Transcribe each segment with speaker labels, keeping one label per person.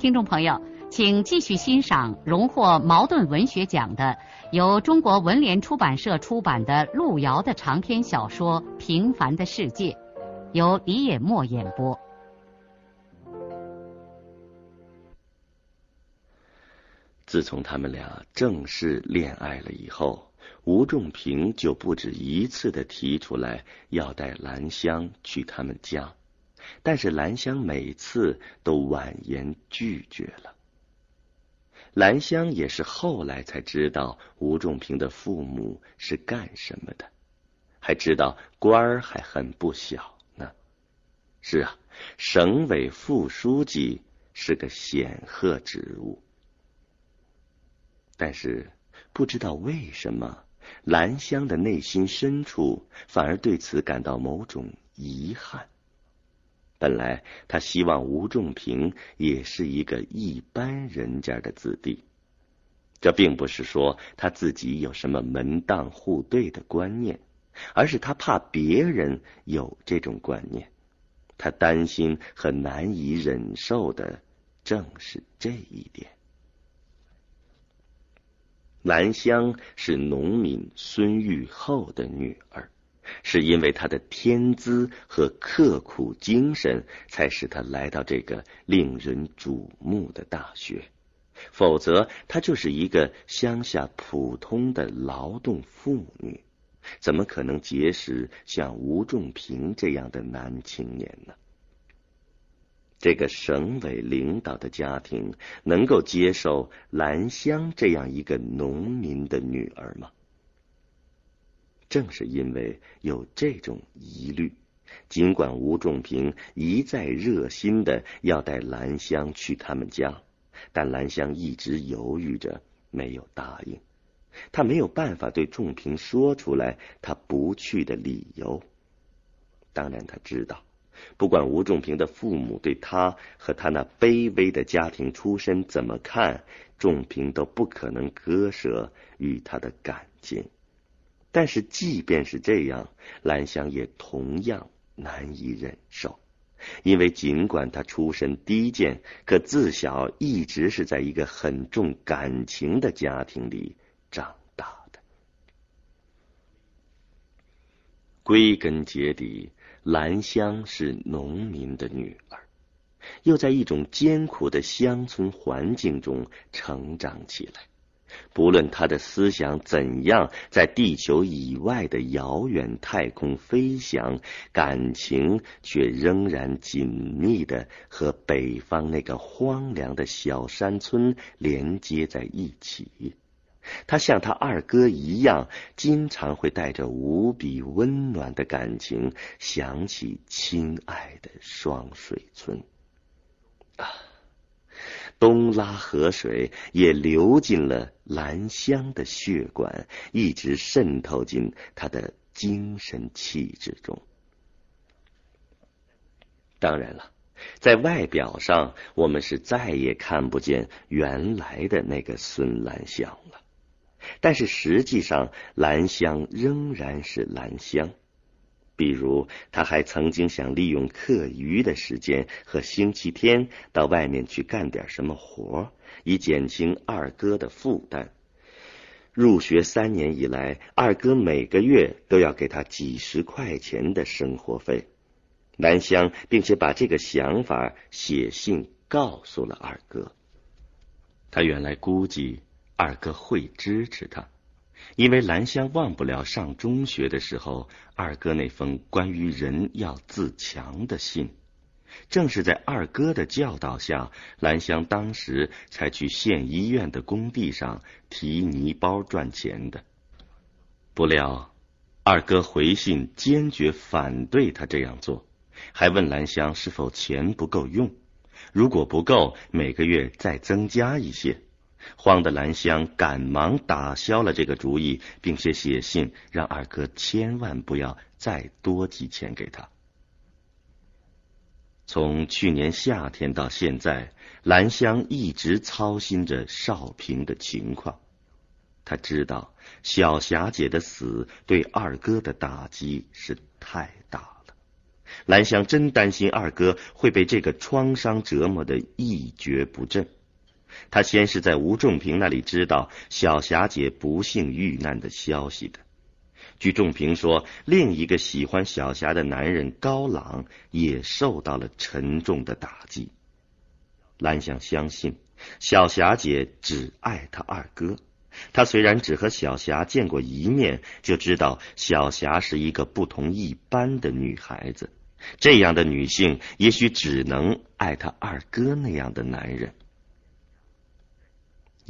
Speaker 1: 听众朋友，请继续欣赏荣获茅盾文学奖的、由中国文联出版社出版的路遥的长篇小说《平凡的世界》，由李野墨演播。
Speaker 2: 自从他们俩正式恋爱了以后，吴仲平就不止一次的提出来要带兰香去他们家。但是兰香每次都婉言拒绝了。兰香也是后来才知道吴仲平的父母是干什么的，还知道官儿还很不小呢。是啊，省委副书记是个显赫职务。但是不知道为什么，兰香的内心深处反而对此感到某种遗憾。本来他希望吴仲平也是一个一般人家的子弟，这并不是说他自己有什么门当户对的观念，而是他怕别人有这种观念，他担心和难以忍受的正是这一点。兰香是农民孙玉厚的女儿。是因为他的天资和刻苦精神，才使他来到这个令人瞩目的大学。否则，她就是一个乡下普通的劳动妇女，怎么可能结识像吴仲平这样的男青年呢？这个省委领导的家庭能够接受兰香这样一个农民的女儿吗？正是因为有这种疑虑，尽管吴仲平一再热心的要带兰香去他们家，但兰香一直犹豫着没有答应。他没有办法对仲平说出来他不去的理由。当然，他知道，不管吴仲平的父母对他和他那卑微的家庭出身怎么看，仲平都不可能割舍与他的感情。但是，即便是这样，兰香也同样难以忍受，因为尽管她出身低贱，可自小一直是在一个很重感情的家庭里长大的。归根结底，兰香是农民的女儿，又在一种艰苦的乡村环境中成长起来。不论他的思想怎样在地球以外的遥远太空飞翔，感情却仍然紧密的和北方那个荒凉的小山村连接在一起。他像他二哥一样，经常会带着无比温暖的感情想起亲爱的双水村。啊！东拉河水也流进了兰香的血管，一直渗透进他的精神气质中。当然了，在外表上，我们是再也看不见原来的那个孙兰香了。但是实际上，兰香仍然是兰香。比如，他还曾经想利用课余的时间和星期天到外面去干点什么活，以减轻二哥的负担。入学三年以来，二哥每个月都要给他几十块钱的生活费。南香并且把这个想法写信告诉了二哥。他原来估计二哥会支持他。因为兰香忘不了上中学的时候，二哥那封关于人要自强的信。正是在二哥的教导下，兰香当时才去县医院的工地上提泥包赚钱的。不料，二哥回信坚决反对他这样做，还问兰香是否钱不够用。如果不够，每个月再增加一些。慌的兰香赶忙打消了这个主意，并且写信让二哥千万不要再多寄钱给他。从去年夏天到现在，兰香一直操心着少平的情况。他知道小霞姐的死对二哥的打击是太大了，兰香真担心二哥会被这个创伤折磨的一蹶不振。他先是在吴仲平那里知道小霞姐不幸遇难的消息的。据仲平说，另一个喜欢小霞的男人高朗也受到了沉重的打击。兰香相信小霞姐只爱他二哥。她虽然只和小霞见过一面，就知道小霞是一个不同一般的女孩子。这样的女性也许只能爱她二哥那样的男人。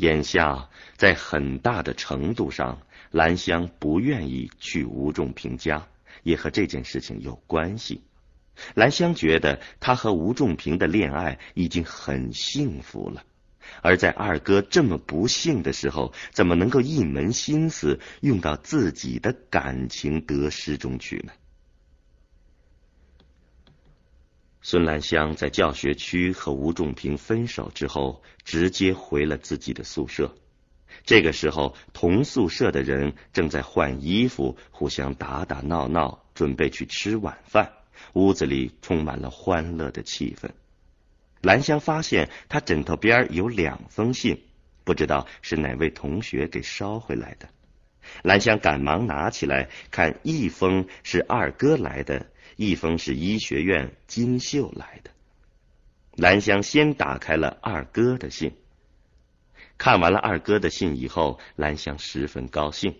Speaker 2: 眼下，在很大的程度上，兰香不愿意去吴仲平家，也和这件事情有关系。兰香觉得她和吴仲平的恋爱已经很幸福了，而在二哥这么不幸的时候，怎么能够一门心思用到自己的感情得失中去呢？孙兰香在教学区和吴仲平分手之后，直接回了自己的宿舍。这个时候，同宿舍的人正在换衣服，互相打打闹闹，准备去吃晚饭。屋子里充满了欢乐的气氛。兰香发现他枕头边有两封信，不知道是哪位同学给捎回来的。兰香赶忙拿起来看，一封是二哥来的。一封是医学院金秀来的，兰香先打开了二哥的信。看完了二哥的信以后，兰香十分高兴。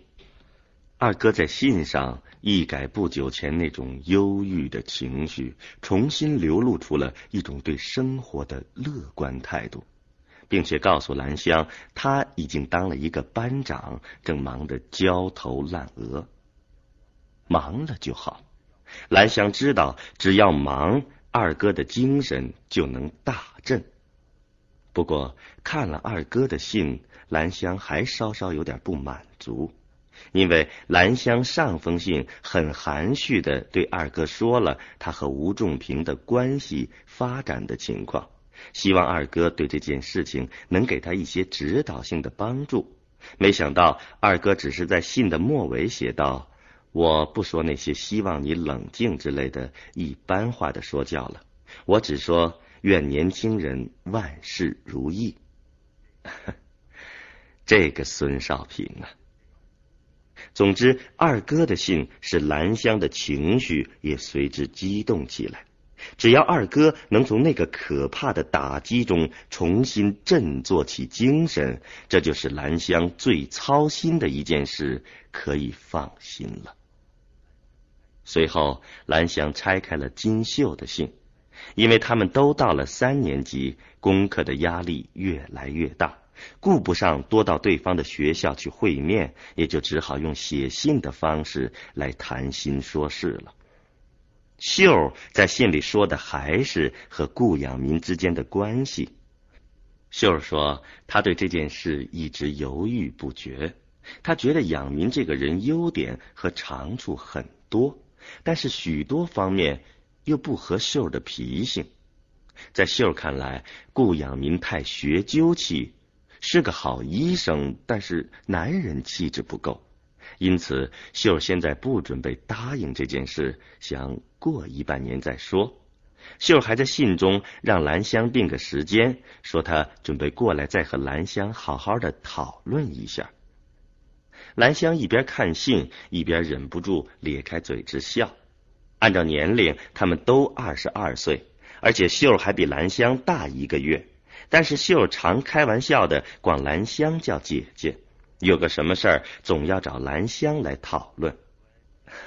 Speaker 2: 二哥在信上一改不久前那种忧郁的情绪，重新流露出了一种对生活的乐观态度，并且告诉兰香，他已经当了一个班长，正忙得焦头烂额。忙了就好。兰香知道，只要忙，二哥的精神就能大振。不过，看了二哥的信，兰香还稍稍有点不满足，因为兰香上封信很含蓄的对二哥说了他和吴仲平的关系发展的情况，希望二哥对这件事情能给他一些指导性的帮助。没想到，二哥只是在信的末尾写道。我不说那些希望你冷静之类的一般化的说教了，我只说愿年轻人万事如意。这个孙少平啊，总之，二哥的信使兰香的情绪也随之激动起来。只要二哥能从那个可怕的打击中重新振作起精神，这就是兰香最操心的一件事，可以放心了。随后，兰香拆开了金秀的信，因为他们都到了三年级，功课的压力越来越大，顾不上多到对方的学校去会面，也就只好用写信的方式来谈心说事了。秀在信里说的还是和顾养民之间的关系。秀儿说，他对这件事一直犹豫不决，他觉得养民这个人优点和长处很多。但是许多方面又不合秀的脾性，在秀看来，顾养民太学究气，是个好医生，但是男人气质不够，因此秀现在不准备答应这件事，想过一半年再说。秀还在信中让兰香定个时间，说他准备过来再和兰香好好的讨论一下。兰香一边看信，一边忍不住咧开嘴直笑。按照年龄，他们都二十二岁，而且秀还比兰香大一个月。但是秀常开玩笑的管兰香叫姐姐，有个什么事儿总要找兰香来讨论。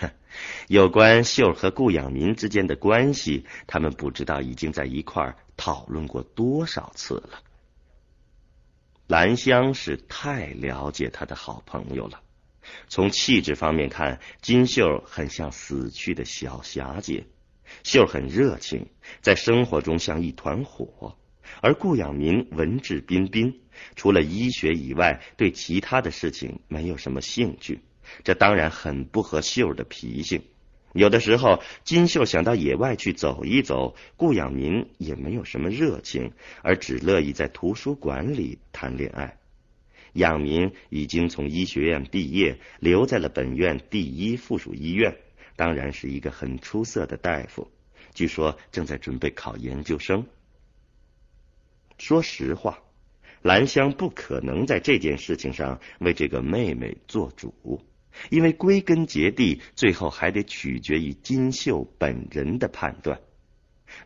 Speaker 2: 有关秀和顾养民之间的关系，他们不知道已经在一块儿讨论过多少次了。兰香是太了解他的好朋友了。从气质方面看，金秀很像死去的小霞姐。秀很热情，在生活中像一团火；而顾养民文质彬彬，除了医学以外，对其他的事情没有什么兴趣。这当然很不合秀的脾性。有的时候，金秀想到野外去走一走，顾养民也没有什么热情，而只乐意在图书馆里谈恋爱。养民已经从医学院毕业，留在了本院第一附属医院，当然是一个很出色的大夫。据说正在准备考研究生。说实话，兰香不可能在这件事情上为这个妹妹做主。因为归根结底，最后还得取决于金秀本人的判断。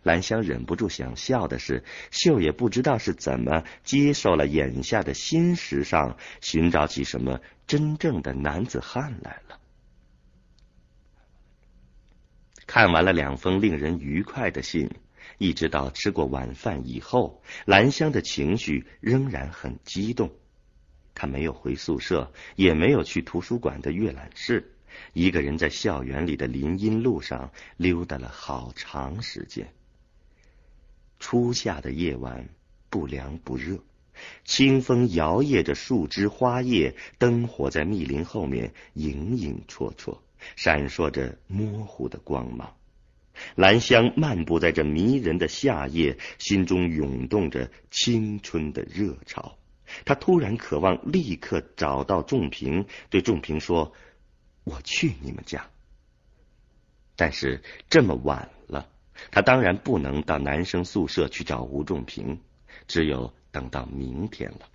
Speaker 2: 兰香忍不住想笑的是，秀也不知道是怎么接受了眼下的新时尚，寻找起什么真正的男子汉来了。看完了两封令人愉快的信，一直到吃过晚饭以后，兰香的情绪仍然很激动。他没有回宿舍，也没有去图书馆的阅览室，一个人在校园里的林荫路上溜达了好长时间。初夏的夜晚不凉不热，清风摇曳着树枝花叶，灯火在密林后面影影绰绰，闪烁着模糊的光芒。兰香漫步在这迷人的夏夜，心中涌动着青春的热潮。他突然渴望立刻找到仲平，对仲平说：“我去你们家。”但是这么晚了，他当然不能到男生宿舍去找吴仲平，只有等到明天了。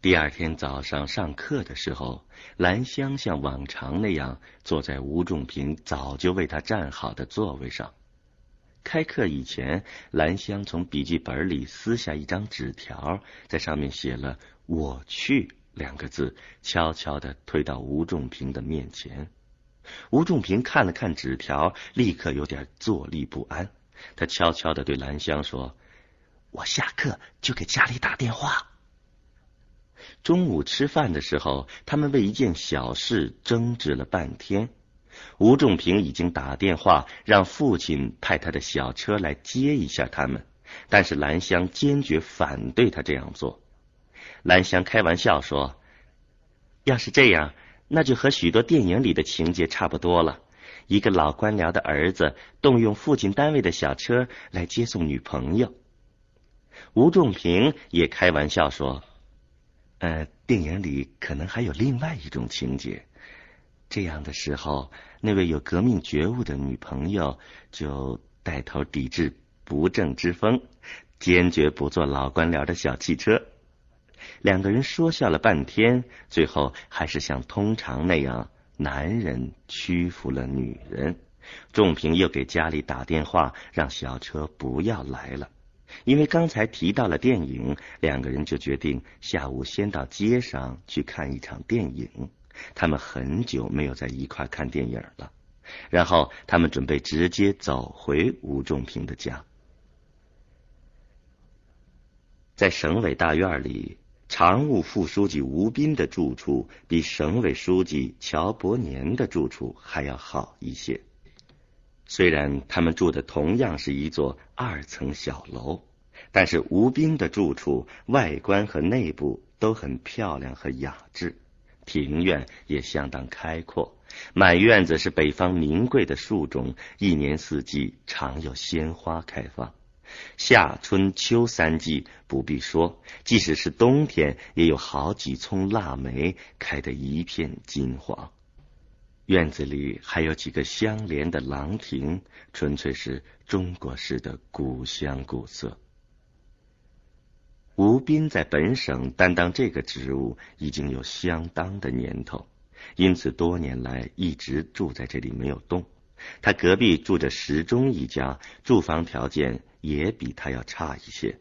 Speaker 2: 第二天早上上课的时候，兰香像往常那样坐在吴仲平早就为他站好的座位上。开课以前，兰香从笔记本里撕下一张纸条，在上面写了“我去”两个字，悄悄的推到吴仲平的面前。吴仲平看了看纸条，立刻有点坐立不安。他悄悄的对兰香说：“我下课就给家里打电话。”中午吃饭的时候，他们为一件小事争执了半天。吴仲平已经打电话让父亲派他的小车来接一下他们，但是兰香坚决反对他这样做。兰香开玩笑说：“要是这样，那就和许多电影里的情节差不多了。一个老官僚的儿子动用父亲单位的小车来接送女朋友。”吴仲平也开玩笑说：“呃，电影里可能还有另外一种情节。”这样的时候，那位有革命觉悟的女朋友就带头抵制不正之风，坚决不坐老官僚的小汽车。两个人说笑了半天，最后还是像通常那样，男人屈服了女人。仲平又给家里打电话，让小车不要来了，因为刚才提到了电影，两个人就决定下午先到街上去看一场电影。他们很久没有在一块看电影了，然后他们准备直接走回吴仲平的家。在省委大院里，常务副书记吴斌的住处比省委书记乔伯年的住处还要好一些。虽然他们住的同样是一座二层小楼，但是吴斌的住处外观和内部都很漂亮和雅致。庭院也相当开阔，满院子是北方名贵的树种，一年四季常有鲜花开放。夏春秋三季不必说，即使是冬天，也有好几丛腊梅开得一片金黄。院子里还有几个相连的廊亭，纯粹是中国式的古香古色。吴斌在本省担当这个职务已经有相当的年头，因此多年来一直住在这里没有动。他隔壁住着石钟一家，住房条件也比他要差一些。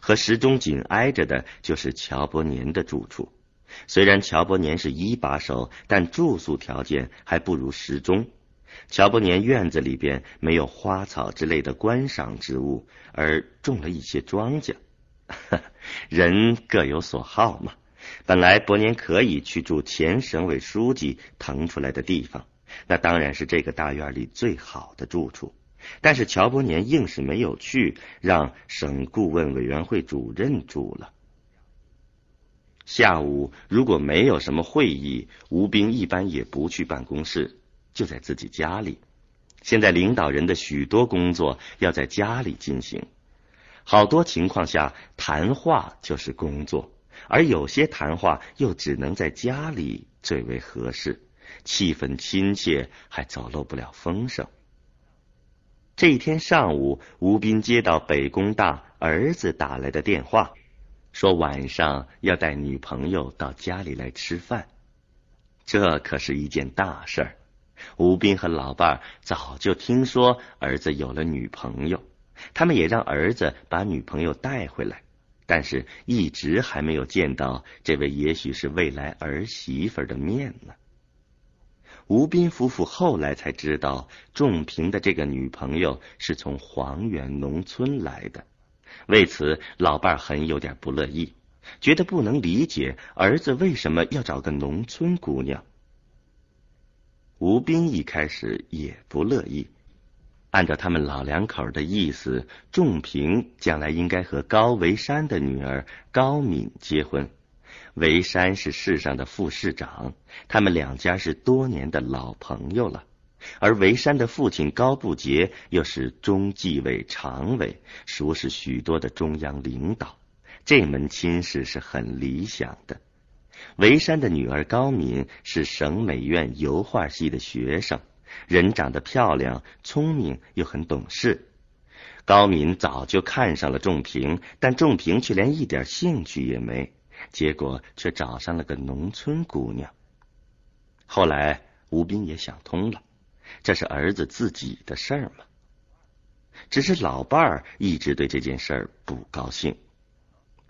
Speaker 2: 和石钟紧挨着的就是乔伯年的住处。虽然乔伯年是一把手，但住宿条件还不如石钟。乔伯年院子里边没有花草之类的观赏植物，而种了一些庄稼。人各有所好嘛。本来伯年可以去住前省委书记腾出来的地方，那当然是这个大院里最好的住处。但是乔伯年硬是没有去，让省顾问委员会主任住了。下午如果没有什么会议，吴斌一般也不去办公室，就在自己家里。现在领导人的许多工作要在家里进行，好多情况下谈话就是工作，而有些谈话又只能在家里最为合适，气氛亲切，还走漏不了风声。这一天上午，吴斌接到北工大儿子打来的电话，说晚上要带女朋友到家里来吃饭，这可是一件大事儿。吴斌和老伴儿早就听说儿子有了女朋友，他们也让儿子把女朋友带回来，但是一直还没有见到这位也许是未来儿媳妇的面呢。吴斌夫妇后来才知道，仲平的这个女朋友是从黄原农村来的，为此老伴很有点不乐意，觉得不能理解儿子为什么要找个农村姑娘。吴斌一开始也不乐意，按照他们老两口的意思，仲平将来应该和高维山的女儿高敏结婚。维山是市上的副市长，他们两家是多年的老朋友了。而维山的父亲高步杰又是中纪委常委，熟识许多的中央领导，这门亲事是很理想的。维山的女儿高敏是省美院油画系的学生，人长得漂亮、聪明又很懂事。高敏早就看上了仲平，但仲平却连一点兴趣也没，结果却找上了个农村姑娘。后来吴斌也想通了，这是儿子自己的事儿嘛。只是老伴儿一直对这件事儿不高兴。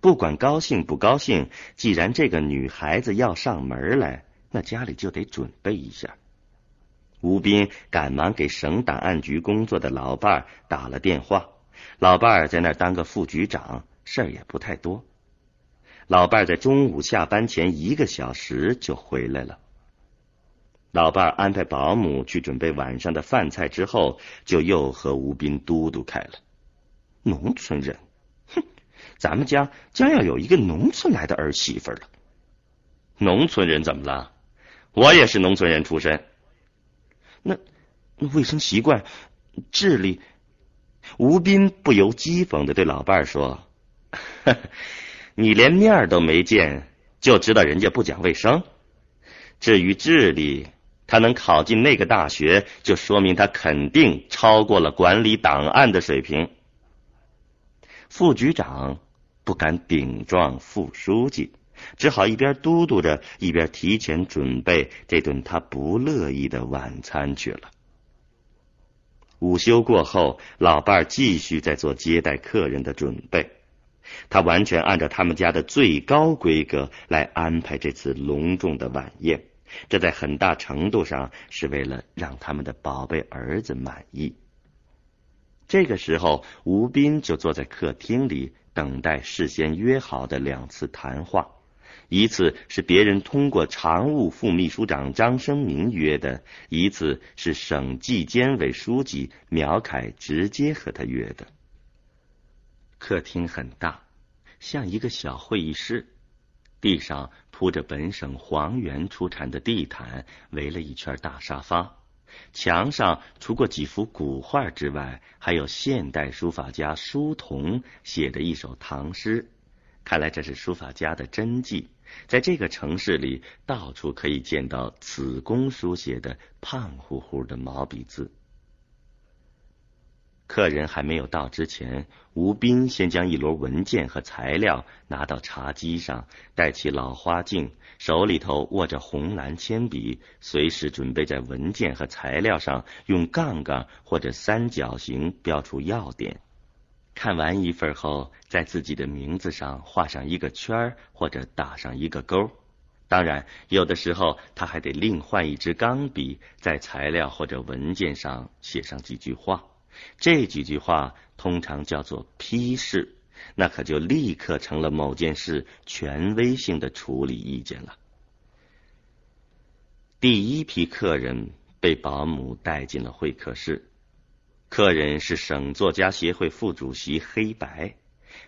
Speaker 2: 不管高兴不高兴，既然这个女孩子要上门来，那家里就得准备一下。吴斌赶忙给省档案局工作的老伴儿打了电话，老伴儿在那儿当个副局长，事儿也不太多。老伴儿在中午下班前一个小时就回来了。老伴儿安排保姆去准备晚上的饭菜之后，就又和吴斌嘟嘟开了。农村人。哼咱们家将要有一个农村来的儿媳妇了。农村人怎么了？我也是农村人出身。那那卫生习惯、智力，吴斌不由讥讽的对老伴儿说：“你连面都没见，就知道人家不讲卫生。至于智力，他能考进那个大学，就说明他肯定超过了管理档案的水平。”副局长。不敢顶撞副书记，只好一边嘟嘟着，一边提前准备这顿他不乐意的晚餐去了。午休过后，老伴儿继续在做接待客人的准备。他完全按照他们家的最高规格来安排这次隆重的晚宴，这在很大程度上是为了让他们的宝贝儿子满意。这个时候，吴斌就坐在客厅里。等待事先约好的两次谈话，一次是别人通过常务副秘书长张生明约的，一次是省纪监委书记苗凯直接和他约的。客厅很大，像一个小会议室，地上铺着本省黄原出产的地毯，围了一圈大沙发。墙上除过几幅古画之外，还有现代书法家舒同写的一首唐诗。看来这是书法家的真迹，在这个城市里，到处可以见到此公书写的胖乎乎的毛笔字。客人还没有到之前，吴斌先将一摞文件和材料拿到茶几上，戴起老花镜，手里头握着红蓝铅笔，随时准备在文件和材料上用杠杠或者三角形标出要点。看完一份后，在自己的名字上画上一个圈或者打上一个勾。当然，有的时候他还得另换一支钢笔，在材料或者文件上写上几句话。这几句话通常叫做批示，那可就立刻成了某件事权威性的处理意见了。第一批客人被保姆带进了会客室。客人是省作家协会副主席黑白，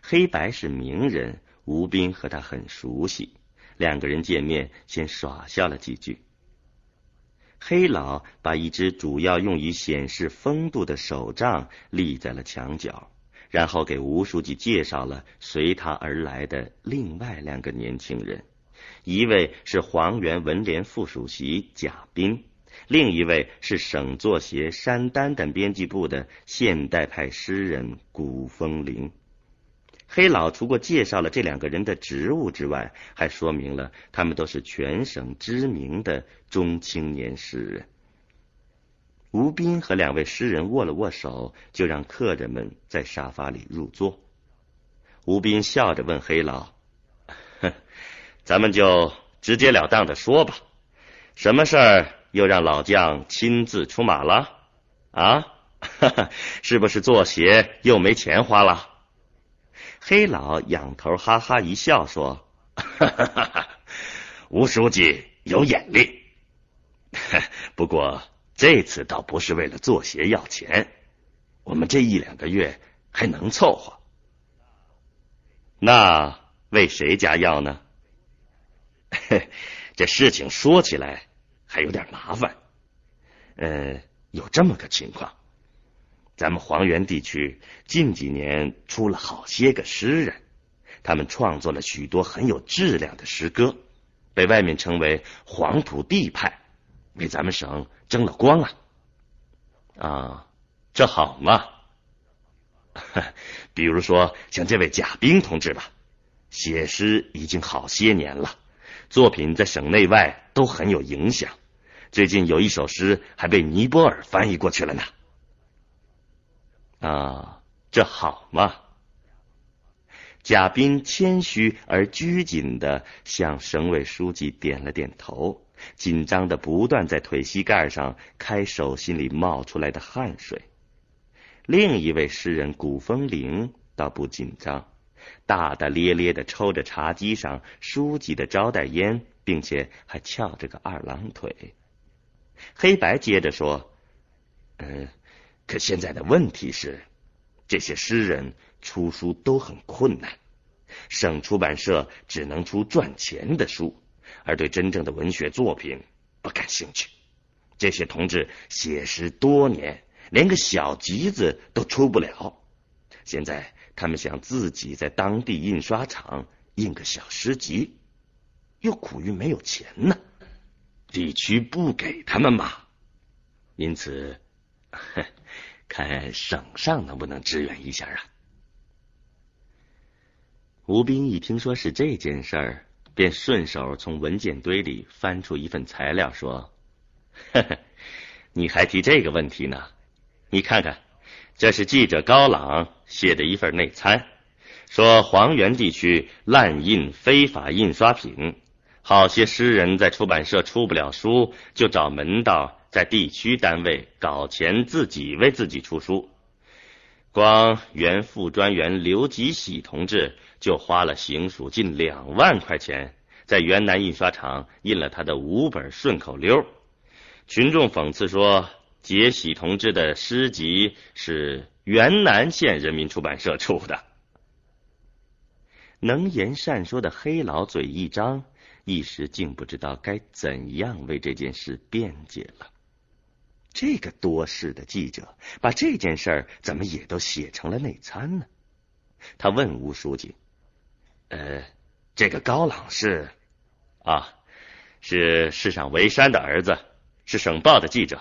Speaker 2: 黑白是名人，吴斌和他很熟悉。两个人见面，先耍笑了几句。黑老把一只主要用于显示风度的手杖立在了墙角，然后给吴书记介绍了随他而来的另外两个年轻人，一位是黄原文联副主席贾斌，另一位是省作协山丹等编辑部的现代派诗人古风铃。黑老除过介绍了这两个人的职务之外，还说明了他们都是全省知名的中青年诗人。吴斌和两位诗人握了握手，就让客人们在沙发里入座。吴斌笑着问黑老：“ 咱们就直截了当的说吧，什么事儿又让老将亲自出马了？啊，是不是做鞋又没钱花了？”黑老仰头哈哈一笑，说：“ 吴书记有眼力，不过这次倒不是为了做鞋要钱，我们这一两个月还能凑合。那为谁家要呢？这事情说起来还有点麻烦。呃，有这么个情况。”咱们黄原地区近几年出了好些个诗人，他们创作了许多很有质量的诗歌，被外面称为“黄土地派”，为咱们省争了光啊！啊，这好嘛！比如说像这位贾冰同志吧，写诗已经好些年了，作品在省内外都很有影响。最近有一首诗还被尼泊尔翻译过去了呢。啊，这好嘛！贾斌谦虚而拘谨的向省委书记点了点头，紧张的不断在腿膝盖上开手心里冒出来的汗水。另一位诗人古风铃倒不紧张，大大咧咧的抽着茶几上书记的招待烟，并且还翘着个二郎腿。黑白接着说：“嗯。”可现在的问题是，这些诗人出书都很困难，省出版社只能出赚钱的书，而对真正的文学作品不感兴趣。这些同志写诗多年，连个小集子都出不了。现在他们想自己在当地印刷厂印个小诗集，又苦于没有钱呢，地区不给他们嘛，因此。看省上能不能支援一下啊？吴斌一听说是这件事儿，便顺手从文件堆里翻出一份材料，说：“呵呵，你还提这个问题呢？你看看，这是记者高朗写的一份内参，说黄原地区滥印非法印刷品，好些诗人在出版社出不了书，就找门道。”在地区单位搞钱，自己为自己出书。光原副专员刘吉喜同志就花了行署近两万块钱，在原南印刷厂印了他的五本顺口溜。群众讽刺说，杰喜同志的诗集是原南县人民出版社出的。能言善说的黑老嘴一张，一时竟不知道该怎样为这件事辩解了。这个多事的记者把这件事怎么也都写成了内参呢？他问吴书记：“呃，这个高朗是啊，是市长韦山的儿子，是省报的记者。”